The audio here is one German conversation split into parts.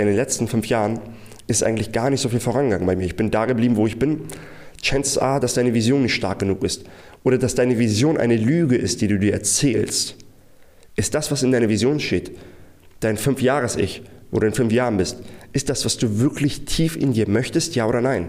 in den letzten fünf Jahren ist eigentlich gar nicht so viel vorangegangen bei mir. Ich bin da geblieben, wo ich bin. Chances are, dass deine Vision nicht stark genug ist. Oder dass deine Vision eine Lüge ist, die du dir erzählst. Ist das, was in deiner Vision steht, dein Fünfjahres-Ich, wo du in fünf Jahren bist, ist das, was du wirklich tief in dir möchtest, ja oder nein?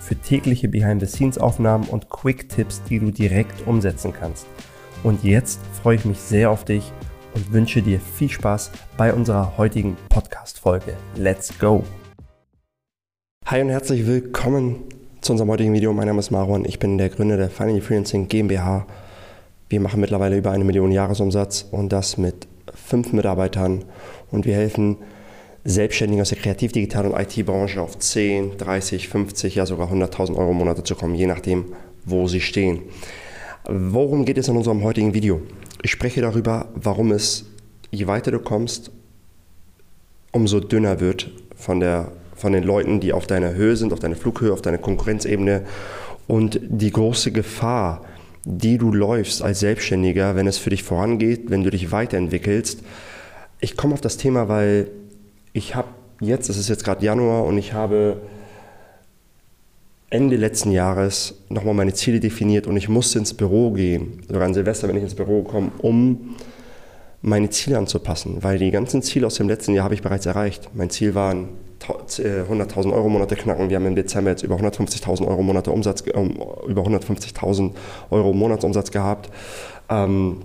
für tägliche Behind-the-Scenes-Aufnahmen und Quick-Tipps, die du direkt umsetzen kannst. Und jetzt freue ich mich sehr auf dich und wünsche dir viel Spaß bei unserer heutigen Podcast-Folge. Let's go! Hi und herzlich willkommen zu unserem heutigen Video. Mein Name ist Marwan, ich bin der Gründer der Finally Freelancing GmbH. Wir machen mittlerweile über eine Million Jahresumsatz und das mit fünf Mitarbeitern und wir helfen Selbstständigen aus der Kreativ-, Digital- und IT-Branche auf 10, 30, 50, ja sogar 100.000 Euro im Monat zu kommen, je nachdem, wo sie stehen. Worum geht es in unserem heutigen Video? Ich spreche darüber, warum es, je weiter du kommst, umso dünner wird von, der, von den Leuten, die auf deiner Höhe sind, auf deiner Flughöhe, auf deiner Konkurrenzebene und die große Gefahr, die du läufst als Selbstständiger, wenn es für dich vorangeht, wenn du dich weiterentwickelst. Ich komme auf das Thema, weil ich habe jetzt, es ist jetzt gerade Januar und ich habe Ende letzten Jahres nochmal meine Ziele definiert und ich musste ins Büro gehen, sogar an Silvester, wenn ich ins Büro komme, um meine Ziele anzupassen, weil die ganzen Ziele aus dem letzten Jahr habe ich bereits erreicht. Mein Ziel waren 100.000 Euro Monate knacken. Wir haben im Dezember jetzt über 150.000 Euro Monate Umsatz, äh, über 150.000 Euro Monatsumsatz gehabt. Ähm,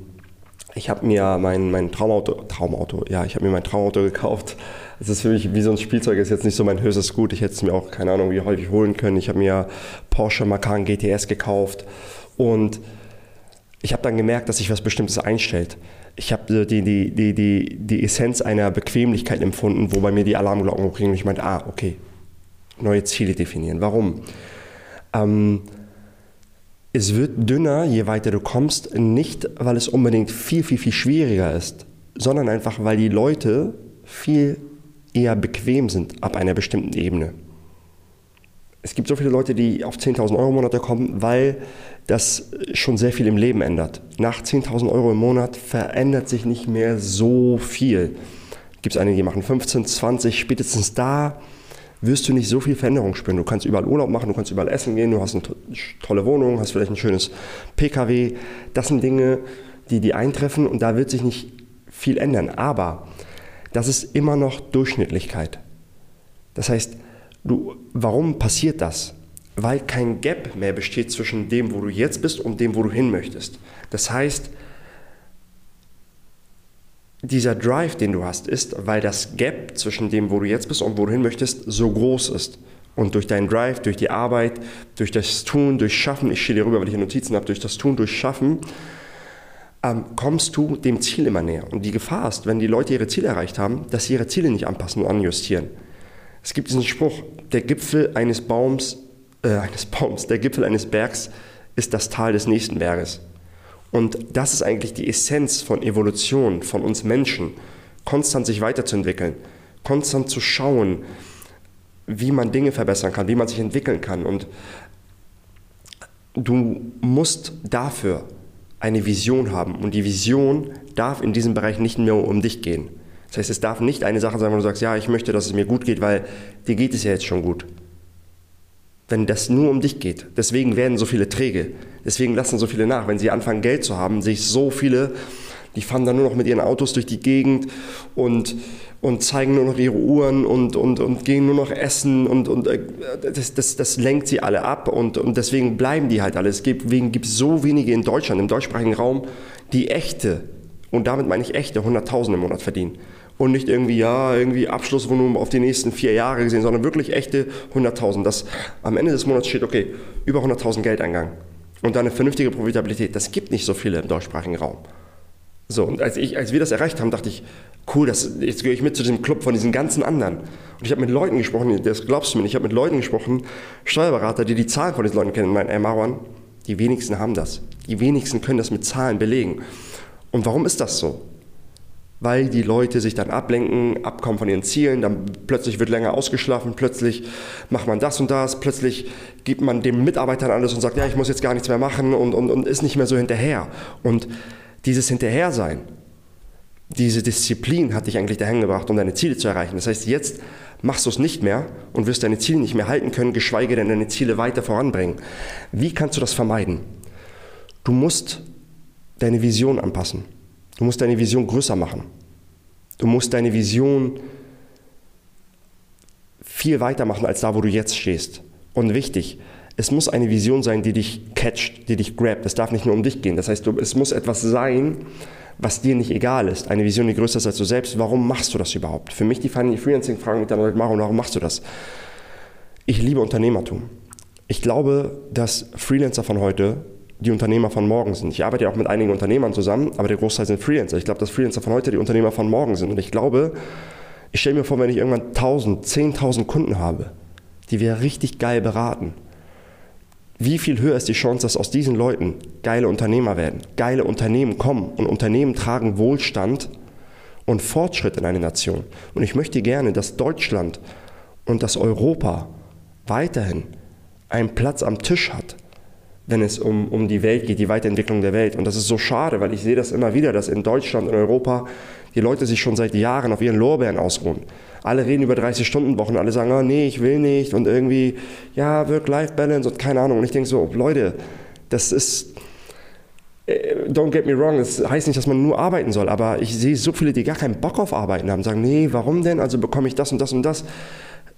ich habe mir mein, mein Traumauto, Traumauto, ja, ich habe mir mein Traumauto gekauft. Es ist für mich wie so ein Spielzeug, ist jetzt nicht so mein höchstes Gut. Ich hätte es mir auch, keine Ahnung, wie häufig holen können. Ich habe mir Porsche Macan GTS gekauft und ich habe dann gemerkt, dass sich was Bestimmtes einstellt. Ich habe die, die, die, die, die Essenz einer Bequemlichkeit empfunden, wo bei mir die Alarmglocken hochgingen und ich meinte, ah, okay, neue Ziele definieren. Warum? Ähm, es wird dünner, je weiter du kommst, nicht weil es unbedingt viel, viel, viel schwieriger ist, sondern einfach weil die Leute viel eher bequem sind ab einer bestimmten Ebene. Es gibt so viele Leute, die auf 10.000 Euro im Monat kommen, weil das schon sehr viel im Leben ändert. Nach 10.000 Euro im Monat verändert sich nicht mehr so viel. Gibt es einige, die machen 15, 20, spätestens da wirst du nicht so viel Veränderung spüren. Du kannst überall Urlaub machen, du kannst überall essen gehen, du hast eine tolle Wohnung, hast vielleicht ein schönes PKW. Das sind Dinge, die die eintreffen und da wird sich nicht viel ändern. Aber das ist immer noch Durchschnittlichkeit. Das heißt, du, warum passiert das? Weil kein Gap mehr besteht zwischen dem, wo du jetzt bist und dem, wo du hin möchtest. Das heißt, dieser Drive, den du hast, ist, weil das Gap zwischen dem, wo du jetzt bist und wo du hin möchtest, so groß ist. Und durch deinen Drive, durch die Arbeit, durch das Tun, durch Schaffen, ich dir rüber, weil ich hier Notizen habe, durch das Tun, durch Schaffen, ähm, kommst du dem Ziel immer näher. Und die Gefahr ist, wenn die Leute ihre Ziele erreicht haben, dass sie ihre Ziele nicht anpassen und anjustieren. Es gibt diesen Spruch, der Gipfel eines Baums, äh, eines Baums, der Gipfel eines Bergs ist das Tal des nächsten Berges. Und das ist eigentlich die Essenz von Evolution, von uns Menschen, konstant sich weiterzuentwickeln, konstant zu schauen, wie man Dinge verbessern kann, wie man sich entwickeln kann. Und du musst dafür eine Vision haben. Und die Vision darf in diesem Bereich nicht mehr um dich gehen. Das heißt, es darf nicht eine Sache sein, wo du sagst, ja, ich möchte, dass es mir gut geht, weil dir geht es ja jetzt schon gut wenn das nur um dich geht. Deswegen werden so viele träge. Deswegen lassen so viele nach. Wenn sie anfangen, Geld zu haben, sehe ich so viele, die fahren dann nur noch mit ihren Autos durch die Gegend und, und zeigen nur noch ihre Uhren und, und, und gehen nur noch essen und, und äh, das, das, das lenkt sie alle ab und, und deswegen bleiben die halt alle. Deswegen gibt es so wenige in Deutschland, im deutschsprachigen Raum, die echte, und damit meine ich echte, 100.000 im Monat verdienen und nicht irgendwie, ja, irgendwie Abschlussvolumen auf die nächsten vier Jahre gesehen, sondern wirklich echte 100.000. Dass am Ende des Monats steht, okay, über 100.000 Geldeingang und dann eine vernünftige Profitabilität. Das gibt nicht so viele im deutschsprachigen Raum. So, und als, ich, als wir das erreicht haben, dachte ich, cool, das, jetzt gehöre ich mit zu diesem Club von diesen ganzen anderen. Und ich habe mit Leuten gesprochen, das glaubst du mir nicht, ich habe mit Leuten gesprochen, Steuerberater, die die Zahlen von diesen Leuten kennen, meinen, ey Marwan, die wenigsten haben das. Die wenigsten können das mit Zahlen belegen. Und warum ist das so? Weil die Leute sich dann ablenken, abkommen von ihren Zielen, dann plötzlich wird länger ausgeschlafen, plötzlich macht man das und das, plötzlich gibt man den Mitarbeitern alles und sagt, ja, ich muss jetzt gar nichts mehr machen und, und, und ist nicht mehr so hinterher. Und dieses Hinterhersein, diese Disziplin hat dich eigentlich dahin gebracht, um deine Ziele zu erreichen. Das heißt, jetzt machst du es nicht mehr und wirst deine Ziele nicht mehr halten können, geschweige denn deine Ziele weiter voranbringen. Wie kannst du das vermeiden? Du musst deine Vision anpassen. Du musst deine Vision größer machen. Du musst deine Vision viel weiter machen als da, wo du jetzt stehst. Und wichtig, es muss eine Vision sein, die dich catcht, die dich grabt. Es darf nicht nur um dich gehen. Das heißt, es muss etwas sein, was dir nicht egal ist. Eine Vision, die größer ist als du selbst. Warum machst du das überhaupt? Für mich die Freelancing-Fragen mit der Leute, warum machst du das? Ich liebe Unternehmertum. Ich glaube, dass Freelancer von heute die Unternehmer von morgen sind. Ich arbeite ja auch mit einigen Unternehmern zusammen, aber der Großteil sind Freelancer. Ich glaube, dass Freelancer von heute die Unternehmer von morgen sind. Und ich glaube, ich stelle mir vor, wenn ich irgendwann 1000, 10.000 Kunden habe, die wir richtig geil beraten, wie viel höher ist die Chance, dass aus diesen Leuten geile Unternehmer werden, geile Unternehmen kommen und Unternehmen tragen Wohlstand und Fortschritt in eine Nation. Und ich möchte gerne, dass Deutschland und dass Europa weiterhin einen Platz am Tisch hat, wenn es um, um die Welt geht, die Weiterentwicklung der Welt. Und das ist so schade, weil ich sehe das immer wieder, dass in Deutschland und Europa die Leute sich schon seit Jahren auf ihren Lorbeeren ausruhen. Alle reden über 30-Stunden-Wochen, alle sagen, oh, nee, ich will nicht und irgendwie, ja, Work-Life-Balance und keine Ahnung. Und ich denke so, Leute, das ist, äh, don't get me wrong, das heißt nicht, dass man nur arbeiten soll, aber ich sehe so viele, die gar keinen Bock auf Arbeiten haben, sagen, nee, warum denn? Also bekomme ich das und das und das.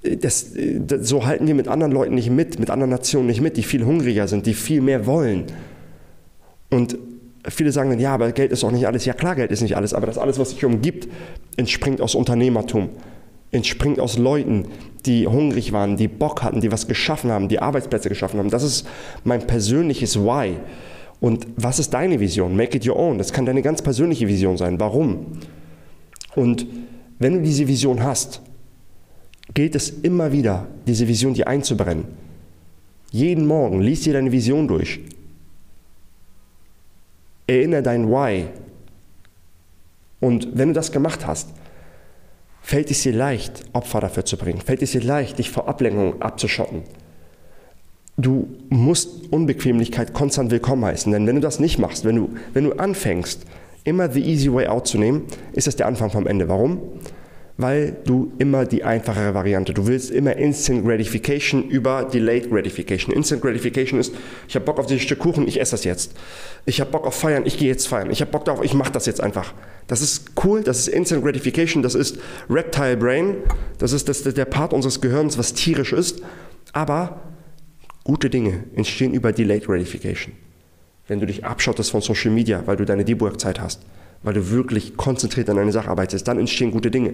Das, das, so halten wir mit anderen Leuten nicht mit, mit anderen Nationen nicht mit, die viel hungriger sind, die viel mehr wollen. Und viele sagen dann, ja, aber Geld ist auch nicht alles. Ja, klar, Geld ist nicht alles, aber das alles, was sich umgibt, entspringt aus Unternehmertum, entspringt aus Leuten, die hungrig waren, die Bock hatten, die was geschaffen haben, die Arbeitsplätze geschaffen haben. Das ist mein persönliches Why. Und was ist deine Vision? Make it your own. Das kann deine ganz persönliche Vision sein. Warum? Und wenn du diese Vision hast, gilt es immer wieder, diese Vision dir einzubrennen. Jeden Morgen liest dir deine Vision durch. Erinnere dein Why. Und wenn du das gemacht hast, fällt es dir leicht, Opfer dafür zu bringen. Fällt es dir leicht, dich vor Ablenkung abzuschotten. Du musst Unbequemlichkeit konstant willkommen heißen. Denn wenn du das nicht machst, wenn du, wenn du anfängst, immer the easy way out zu nehmen, ist das der Anfang vom Ende. Warum? Weil du immer die einfachere Variante, du willst immer Instant Gratification über Delayed Gratification. Instant Gratification ist, ich habe Bock auf dieses Stück Kuchen, ich esse das jetzt. Ich habe Bock auf Feiern, ich gehe jetzt feiern. Ich habe Bock darauf, ich mache das jetzt einfach. Das ist cool, das ist Instant Gratification, das ist Reptile Brain, das ist das, der Part unseres Gehirns, was tierisch ist. Aber gute Dinge entstehen über Delayed Gratification. Wenn du dich abschottest von Social Media, weil du deine Deep-Work-Zeit hast weil du wirklich konzentriert an eine Sache arbeitest, dann entstehen gute Dinge.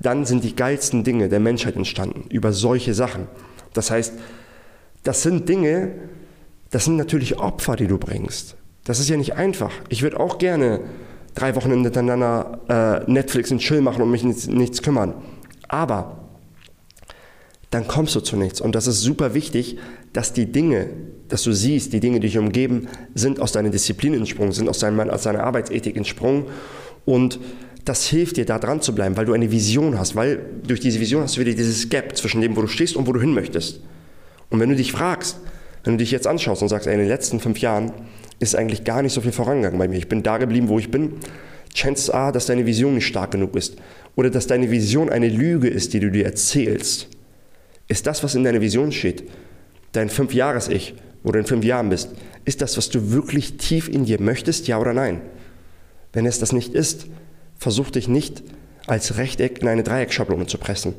Dann sind die geilsten Dinge der Menschheit entstanden über solche Sachen. Das heißt, das sind Dinge, das sind natürlich Opfer, die du bringst. Das ist ja nicht einfach. Ich würde auch gerne drei Wochen hintereinander äh, Netflix und Chill machen und mich nichts, nichts kümmern. Aber dann kommst du zu nichts. Und das ist super wichtig, dass die Dinge, dass du siehst, die Dinge, die dich umgeben, sind aus deiner Disziplin entsprungen, sind aus, deinem, aus deiner Arbeitsethik entsprungen. Und das hilft dir, da dran zu bleiben, weil du eine Vision hast, weil durch diese Vision hast du wieder dieses Gap zwischen dem, wo du stehst und wo du hin möchtest. Und wenn du dich fragst, wenn du dich jetzt anschaust und sagst, ey, in den letzten fünf Jahren ist eigentlich gar nicht so viel vorangegangen bei mir, ich bin da geblieben, wo ich bin, Chances are, dass deine Vision nicht stark genug ist oder dass deine Vision eine Lüge ist, die du dir erzählst ist das, was in deiner Vision steht, dein Fünfjahres-Ich, wo du in fünf Jahren bist, ist das, was du wirklich tief in dir möchtest, ja oder nein? Wenn es das nicht ist, versuch dich nicht als Rechteck in eine Dreieckschablone zu pressen.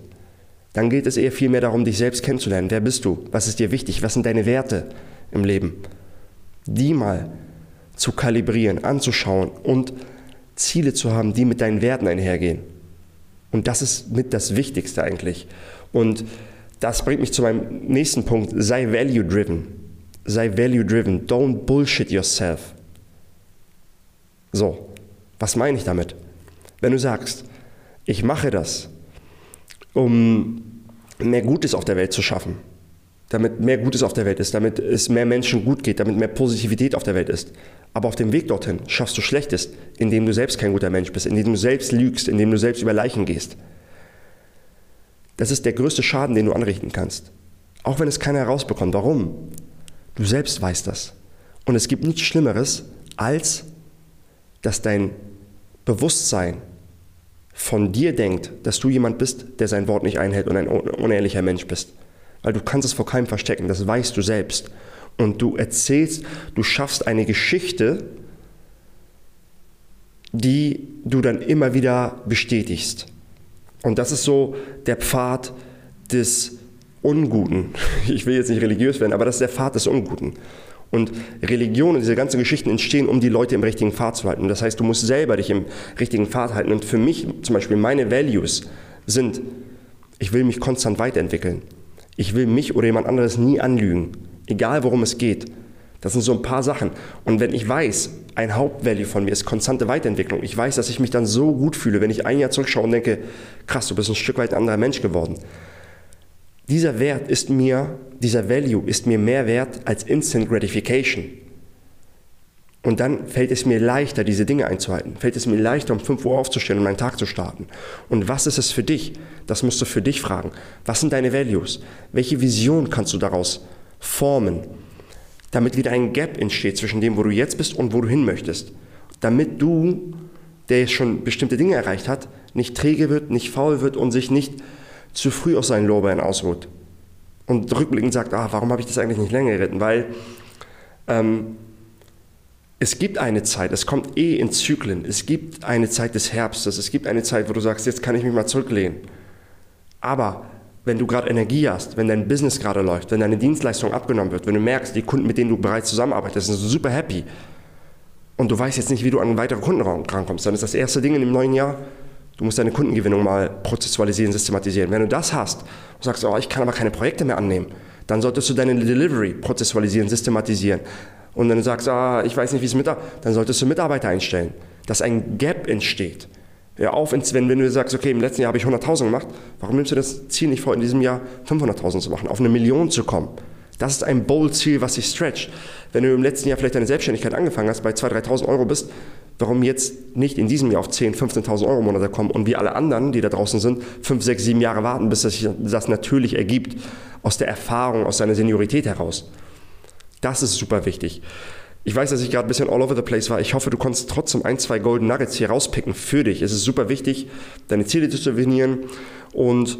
Dann geht es eher vielmehr darum, dich selbst kennenzulernen. Wer bist du? Was ist dir wichtig? Was sind deine Werte im Leben? Die mal zu kalibrieren, anzuschauen und Ziele zu haben, die mit deinen Werten einhergehen. Und das ist mit das Wichtigste eigentlich. Und das bringt mich zu meinem nächsten Punkt. Sei value-driven. Sei value-driven. Don't bullshit yourself. So, Was meine ich damit? Wenn du sagst, ich mache das, um mehr Gutes auf der Welt zu schaffen, damit mehr Gutes auf der Welt ist, damit es mehr Menschen gut geht, damit mehr Positivität auf der Welt ist. Aber auf dem Weg dorthin schaffst du Schlechtes, indem du selbst kein guter Mensch bist, indem du selbst lügst, indem du selbst über Leichen gehst. Das ist der größte Schaden, den du anrichten kannst. Auch wenn es keiner herausbekommt. Warum? Du selbst weißt das. Und es gibt nichts Schlimmeres, als dass dein Bewusstsein von dir denkt, dass du jemand bist, der sein Wort nicht einhält und ein unehrlicher Mensch bist. Weil du kannst es vor keinem verstecken, das weißt du selbst. Und du erzählst, du schaffst eine Geschichte, die du dann immer wieder bestätigst. Und das ist so der Pfad des Unguten. Ich will jetzt nicht religiös werden, aber das ist der Pfad des Unguten. Und Religion und diese ganzen Geschichten entstehen, um die Leute im richtigen Pfad zu halten. Das heißt, du musst selber dich im richtigen Pfad halten. Und für mich zum Beispiel meine Values sind, ich will mich konstant weiterentwickeln. Ich will mich oder jemand anderes nie anlügen, egal worum es geht. Das sind so ein paar Sachen. Und wenn ich weiß, ein Hauptvalue von mir ist konstante Weiterentwicklung, ich weiß, dass ich mich dann so gut fühle, wenn ich ein Jahr zurückschaue und denke, krass, du bist ein Stück weit ein anderer Mensch geworden. Dieser Wert ist mir, dieser Value ist mir mehr wert als Instant Gratification. Und dann fällt es mir leichter, diese Dinge einzuhalten. Fällt es mir leichter, um 5 Uhr aufzustehen und meinen Tag zu starten. Und was ist es für dich? Das musst du für dich fragen. Was sind deine Values? Welche Vision kannst du daraus formen? Damit wieder ein Gap entsteht zwischen dem, wo du jetzt bist und wo du hin möchtest. Damit du, der jetzt schon bestimmte Dinge erreicht hat, nicht träge wird, nicht faul wird und sich nicht zu früh aus seinen Lorbeeren ausruht und rückblickend sagt, ah, warum habe ich das eigentlich nicht länger geritten? Weil ähm, es gibt eine Zeit, es kommt eh in Zyklen, es gibt eine Zeit des Herbstes, es gibt eine Zeit, wo du sagst, jetzt kann ich mich mal zurücklehnen. Aber wenn du gerade Energie hast, wenn dein Business gerade läuft, wenn deine Dienstleistung abgenommen wird, wenn du merkst, die Kunden, mit denen du bereits zusammenarbeitest, sind super happy und du weißt jetzt nicht, wie du an weitere Kunden rankommst, dann ist das erste Ding in dem neuen Jahr, Du musst deine Kundengewinnung mal prozessualisieren, systematisieren. Wenn du das hast und sagst, oh, ich kann aber keine Projekte mehr annehmen, dann solltest du deine Delivery prozessualisieren, systematisieren. Und wenn du sagst, ah, ich weiß nicht, wie es mit, dann solltest du Mitarbeiter einstellen, dass ein Gap entsteht. Ja, auf, wenn, wenn du sagst, okay, im letzten Jahr habe ich 100.000 gemacht, warum nimmst du das Ziel nicht vor, in diesem Jahr 500.000 zu machen, auf eine Million zu kommen? Das ist ein bold Ziel, was sich stretcht. Wenn du im letzten Jahr vielleicht deine Selbstständigkeit angefangen hast, bei 2.000, 3.000 Euro bist, warum jetzt nicht in diesem Jahr auf 10.000, 15.000 Euro im Monat kommen und wie alle anderen, die da draußen sind, 5, 6, 7 Jahre warten, bis sich das natürlich ergibt, aus der Erfahrung, aus seiner Seniorität heraus. Das ist super wichtig. Ich weiß, dass ich gerade ein bisschen all over the place war. Ich hoffe, du konntest trotzdem ein, zwei Golden Nuggets hier rauspicken für dich. Es ist super wichtig, deine Ziele zu definieren und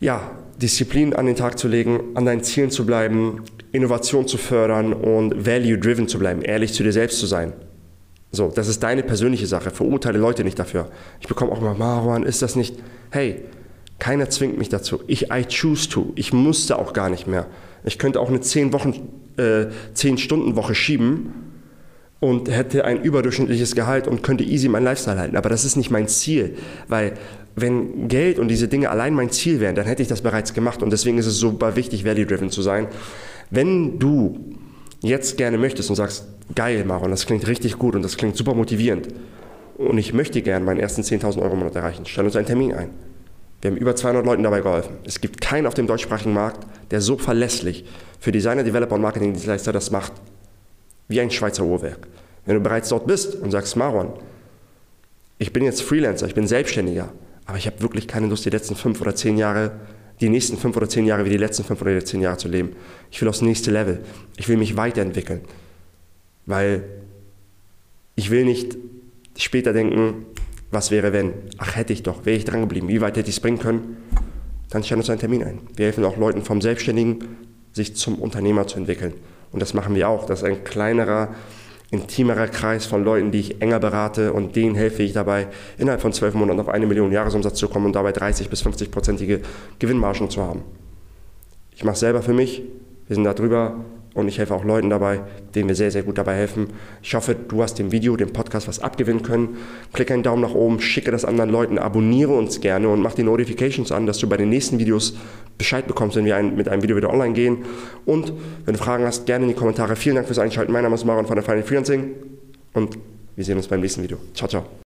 ja, Disziplin an den Tag zu legen, an deinen Zielen zu bleiben, Innovation zu fördern und value-driven zu bleiben, ehrlich zu dir selbst zu sein. So, das ist deine persönliche Sache. Verurteile Leute nicht dafür. Ich bekomme auch immer, Marwan, ist das nicht? Hey, keiner zwingt mich dazu. Ich, I choose to. Ich musste auch gar nicht mehr. Ich könnte auch eine 10 Wochen, äh, 10 Stunden Woche schieben und hätte ein überdurchschnittliches Gehalt und könnte easy mein Lifestyle halten. Aber das ist nicht mein Ziel, weil wenn Geld und diese Dinge allein mein Ziel wären, dann hätte ich das bereits gemacht und deswegen ist es super wichtig, value-driven zu sein. Wenn du jetzt gerne möchtest und sagst, geil, Maron, das klingt richtig gut und das klingt super motivierend und ich möchte gerne meinen ersten 10.000 Euro im Monat erreichen, stell uns einen Termin ein. Wir haben über 200 Leuten dabei geholfen. Es gibt keinen auf dem deutschsprachigen Markt, der so verlässlich für Designer, Developer und Marketingdienstleister das macht, wie ein Schweizer Uhrwerk. Wenn du bereits dort bist und sagst, Maron, ich bin jetzt Freelancer, ich bin Selbstständiger, aber ich habe wirklich keine Lust, die letzten fünf oder zehn Jahre die nächsten fünf oder zehn Jahre wie die letzten fünf oder zehn Jahre zu leben. Ich will aufs nächste Level. Ich will mich weiterentwickeln. Weil ich will nicht später denken, was wäre wenn? Ach, hätte ich doch, wäre ich dran geblieben, wie weit hätte ich es bringen können? Dann stellen uns einen Termin ein. Wir helfen auch Leuten vom Selbstständigen, sich zum Unternehmer zu entwickeln. Und das machen wir auch. Das ist ein kleinerer intimerer Kreis von Leuten, die ich enger berate und denen helfe ich dabei, innerhalb von zwölf Monaten auf eine Million Jahresumsatz zu kommen und dabei 30 bis 50 prozentige Gewinnmargen zu haben. Ich mache es selber für mich, wir sind da drüber und ich helfe auch Leuten dabei, denen wir sehr, sehr gut dabei helfen. Ich hoffe, du hast dem Video, dem Podcast was abgewinnen können. Klicke einen Daumen nach oben, schicke das anderen Leuten, abonniere uns gerne und mach die Notifications an, dass du bei den nächsten Videos Bescheid bekommst, wenn wir ein, mit einem Video wieder online gehen. Und wenn du Fragen hast, gerne in die Kommentare. Vielen Dank fürs Einschalten. Mein Name ist Maron von der Final Freelancing und Wir sehen uns beim nächsten Video. Ciao, ciao.